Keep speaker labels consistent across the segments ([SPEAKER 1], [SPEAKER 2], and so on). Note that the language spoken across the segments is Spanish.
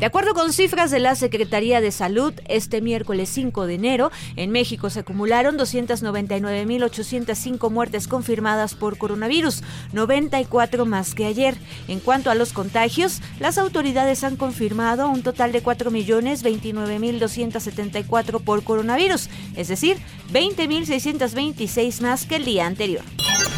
[SPEAKER 1] De acuerdo con cifras de la Secretaría de Salud, este miércoles 5 de enero, en México se acumularon 299.805 muertes confirmadas por coronavirus, 94 más que ayer. En cuanto a los contagios, las autoridades han confirmado un total de 4.029.274 por coronavirus, es decir, 20.626 más que el día anterior.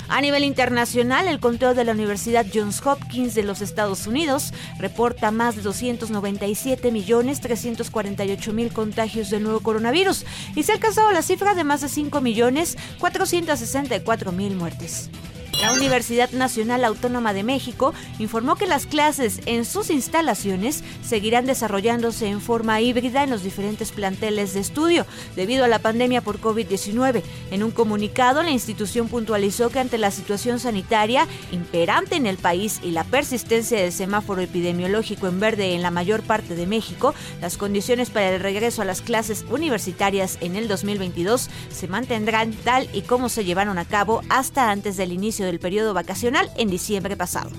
[SPEAKER 1] A nivel internacional, el conteo de la Universidad Johns Hopkins de los Estados Unidos reporta más de 297 millones 348 mil contagios del nuevo coronavirus y se ha alcanzado la cifra de más de 5 millones 464 mil muertes. La Universidad Nacional Autónoma de México informó que las clases en sus instalaciones seguirán desarrollándose en forma híbrida en los diferentes planteles de estudio debido a la pandemia por COVID-19. En un comunicado, la institución puntualizó que ante la situación sanitaria imperante en el país y la persistencia del semáforo epidemiológico en verde en la mayor parte de México, las condiciones para el regreso a las clases universitarias en el 2022 se mantendrán tal y como se llevaron a cabo hasta antes del inicio del periodo vacacional en diciembre pasado.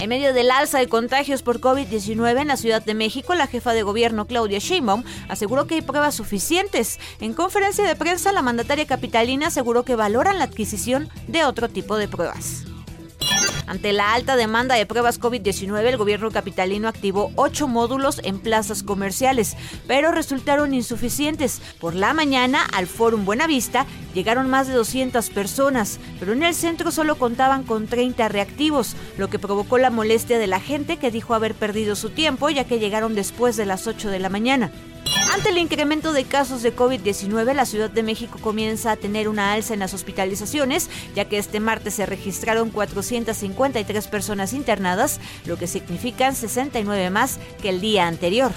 [SPEAKER 1] En medio del alza de contagios por COVID-19 en la Ciudad de México, la jefa de gobierno Claudia Sheinbaum aseguró que hay pruebas suficientes. En conferencia de prensa, la mandataria capitalina aseguró que valoran la adquisición de otro tipo de pruebas. Ante la alta demanda de pruebas COVID-19, el gobierno capitalino activó ocho módulos en plazas comerciales, pero resultaron insuficientes. Por la mañana, al Fórum Buenavista, llegaron más de 200 personas, pero en el centro solo contaban con 30 reactivos, lo que provocó la molestia de la gente que dijo haber perdido su tiempo ya que llegaron después de las 8 de la mañana. Ante el incremento de casos de COVID-19, la Ciudad de México comienza a tener una alza en las hospitalizaciones, ya que este martes se registraron 453 personas internadas, lo que significan 69 más que el día anterior.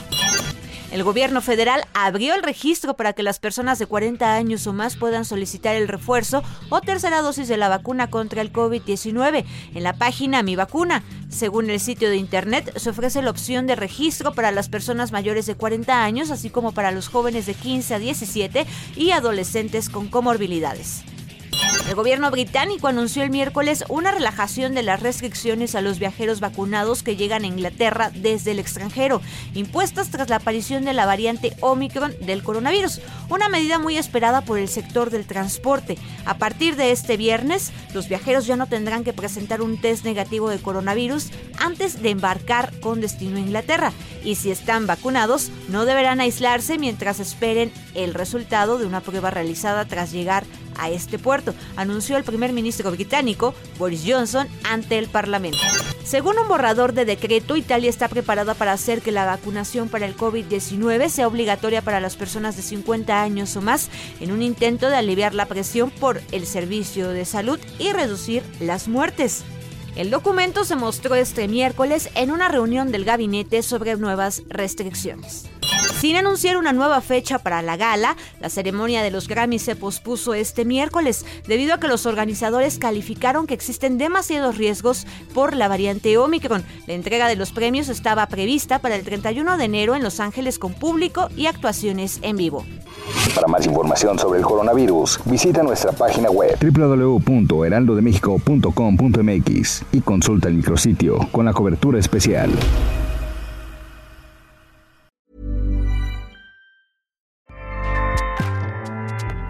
[SPEAKER 1] El gobierno federal abrió el registro para que las personas de 40 años o más puedan solicitar el refuerzo o tercera dosis de la vacuna contra el COVID-19 en la página Mi Vacuna. Según el sitio de internet, se ofrece la opción de registro para las personas mayores de 40 años, así como para los jóvenes de 15 a 17 y adolescentes con comorbilidades. El gobierno británico anunció el miércoles una relajación de las restricciones a los viajeros vacunados que llegan a Inglaterra desde el extranjero, impuestas tras la aparición de la variante Omicron del coronavirus, una medida muy esperada por el sector del transporte. A partir de este viernes, los viajeros ya no tendrán que presentar un test negativo de coronavirus antes de embarcar con destino a Inglaterra, y si están vacunados, no deberán aislarse mientras esperen el resultado de una prueba realizada tras llegar a este puerto, anunció el primer ministro británico Boris Johnson ante el Parlamento. Según un borrador de decreto, Italia está preparada para hacer que la vacunación para el COVID-19 sea obligatoria para las personas de 50 años o más en un intento de aliviar la presión por el servicio de salud y reducir las muertes. El documento se mostró este miércoles en una reunión del gabinete sobre nuevas restricciones. Sin anunciar una nueva fecha para la gala, la ceremonia de los Grammys se pospuso este miércoles debido a que los organizadores calificaron que existen demasiados riesgos por la variante Omicron. La entrega de los premios estaba prevista para el 31 de enero en Los Ángeles con público y actuaciones en vivo.
[SPEAKER 2] Para más información sobre el coronavirus, visita nuestra página web www.heraldodemexico.com.mx y consulta el micrositio con la cobertura especial.